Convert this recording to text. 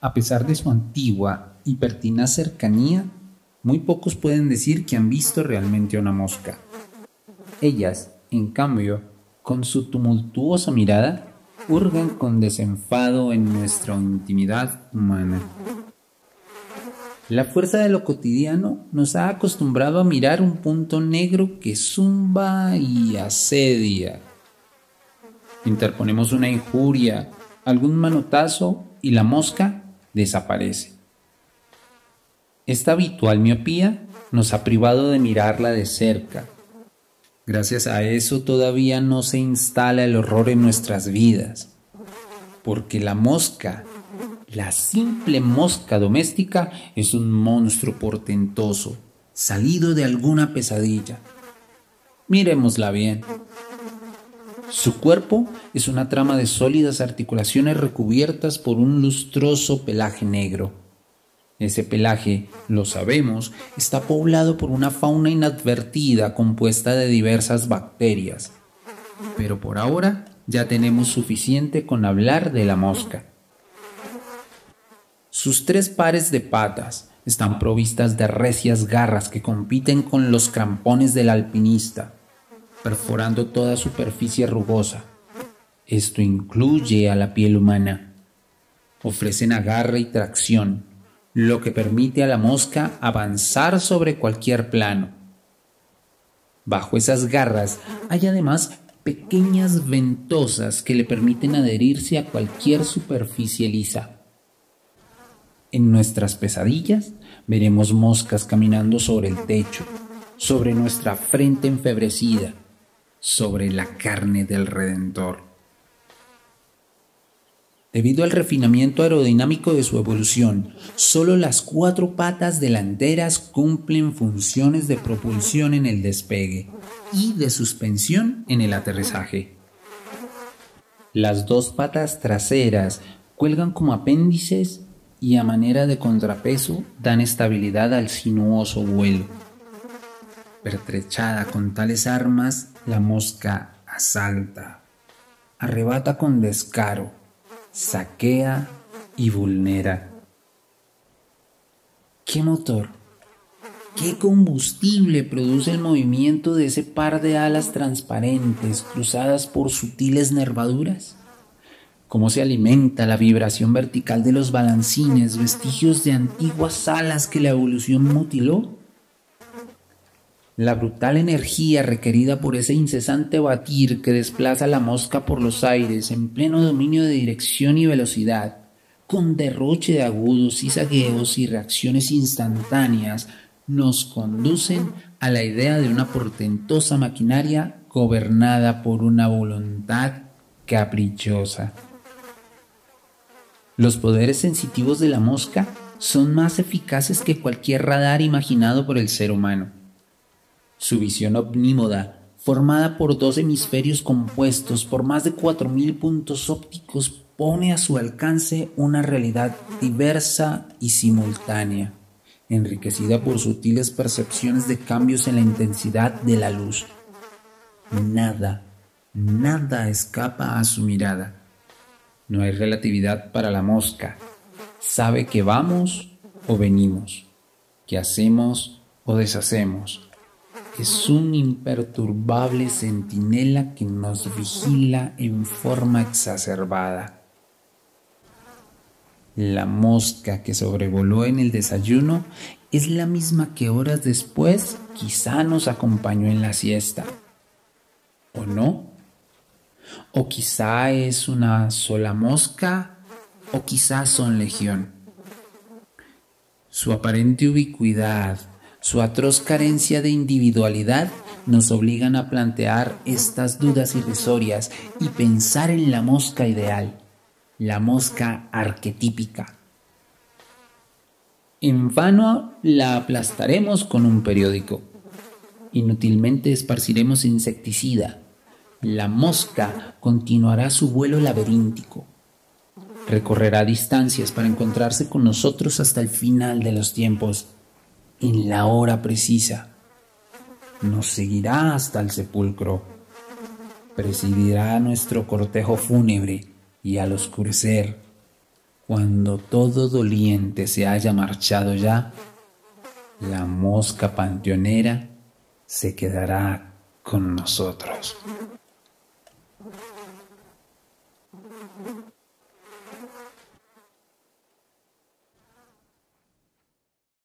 A pesar de su antigua y pertinaz cercanía, muy pocos pueden decir que han visto realmente una mosca. Ellas, en cambio, con su tumultuosa mirada, hurgan con desenfado en nuestra intimidad humana. La fuerza de lo cotidiano nos ha acostumbrado a mirar un punto negro que zumba y asedia. Interponemos una injuria, algún manotazo y la mosca desaparece. Esta habitual miopía nos ha privado de mirarla de cerca. Gracias a eso todavía no se instala el horror en nuestras vidas, porque la mosca la simple mosca doméstica es un monstruo portentoso, salido de alguna pesadilla. Miremosla bien. Su cuerpo es una trama de sólidas articulaciones recubiertas por un lustroso pelaje negro. Ese pelaje, lo sabemos, está poblado por una fauna inadvertida compuesta de diversas bacterias. Pero por ahora ya tenemos suficiente con hablar de la mosca. Sus tres pares de patas están provistas de recias garras que compiten con los crampones del alpinista, perforando toda superficie rugosa. Esto incluye a la piel humana. Ofrecen agarre y tracción, lo que permite a la mosca avanzar sobre cualquier plano. Bajo esas garras hay además pequeñas ventosas que le permiten adherirse a cualquier superficie lisa. En nuestras pesadillas veremos moscas caminando sobre el techo, sobre nuestra frente enfebrecida, sobre la carne del Redentor. Debido al refinamiento aerodinámico de su evolución, solo las cuatro patas delanteras cumplen funciones de propulsión en el despegue y de suspensión en el aterrizaje. Las dos patas traseras cuelgan como apéndices y a manera de contrapeso dan estabilidad al sinuoso vuelo. Pertrechada con tales armas, la mosca asalta, arrebata con descaro, saquea y vulnera. ¿Qué motor? ¿Qué combustible produce el movimiento de ese par de alas transparentes cruzadas por sutiles nervaduras? cómo se alimenta la vibración vertical de los balancines, vestigios de antiguas alas que la evolución mutiló. La brutal energía requerida por ese incesante batir que desplaza la mosca por los aires en pleno dominio de dirección y velocidad, con derroche de agudos y zagueos y reacciones instantáneas, nos conducen a la idea de una portentosa maquinaria gobernada por una voluntad caprichosa. Los poderes sensitivos de la mosca son más eficaces que cualquier radar imaginado por el ser humano. Su visión omnímoda, formada por dos hemisferios compuestos por más de 4.000 puntos ópticos, pone a su alcance una realidad diversa y simultánea, enriquecida por sutiles percepciones de cambios en la intensidad de la luz. Nada, nada escapa a su mirada no hay relatividad para la mosca. Sabe que vamos o venimos, que hacemos o deshacemos. Es un imperturbable centinela que nos vigila en forma exacerbada. La mosca que sobrevoló en el desayuno es la misma que horas después quizá nos acompañó en la siesta. ¿O no? O quizá es una sola mosca, o quizá son legión. Su aparente ubicuidad, su atroz carencia de individualidad nos obligan a plantear estas dudas irrisorias y pensar en la mosca ideal, la mosca arquetípica. En vano la aplastaremos con un periódico. Inútilmente esparciremos insecticida, la mosca continuará su vuelo laberíntico. Recorrerá distancias para encontrarse con nosotros hasta el final de los tiempos, en la hora precisa. Nos seguirá hasta el sepulcro. presidirá nuestro cortejo fúnebre y al oscurecer, cuando todo doliente se haya marchado ya, la mosca panteonera se quedará con nosotros.